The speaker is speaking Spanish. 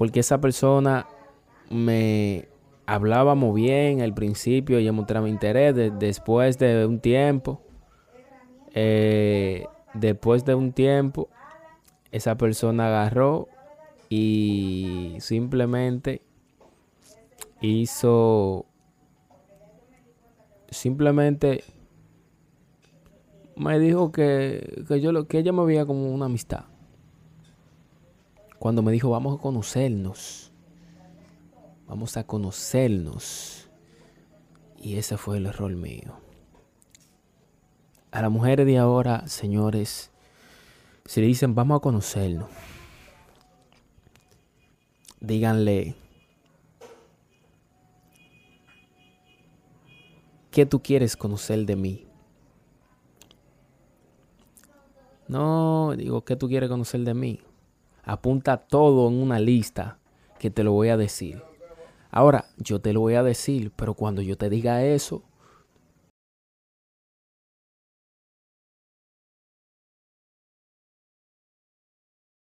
porque esa persona me hablábamos bien al principio, ella mostraba interés, después de un tiempo, eh, después de un tiempo, esa persona agarró y simplemente hizo, simplemente me dijo que, que, yo, que ella me veía como una amistad. Cuando me dijo, vamos a conocernos. Vamos a conocernos. Y ese fue el error mío. A las mujeres de ahora, señores, si le dicen, vamos a conocernos, díganle, ¿qué tú quieres conocer de mí? No, digo, ¿qué tú quieres conocer de mí? Apunta todo en una lista que te lo voy a decir. Ahora, yo te lo voy a decir, pero cuando yo te diga eso,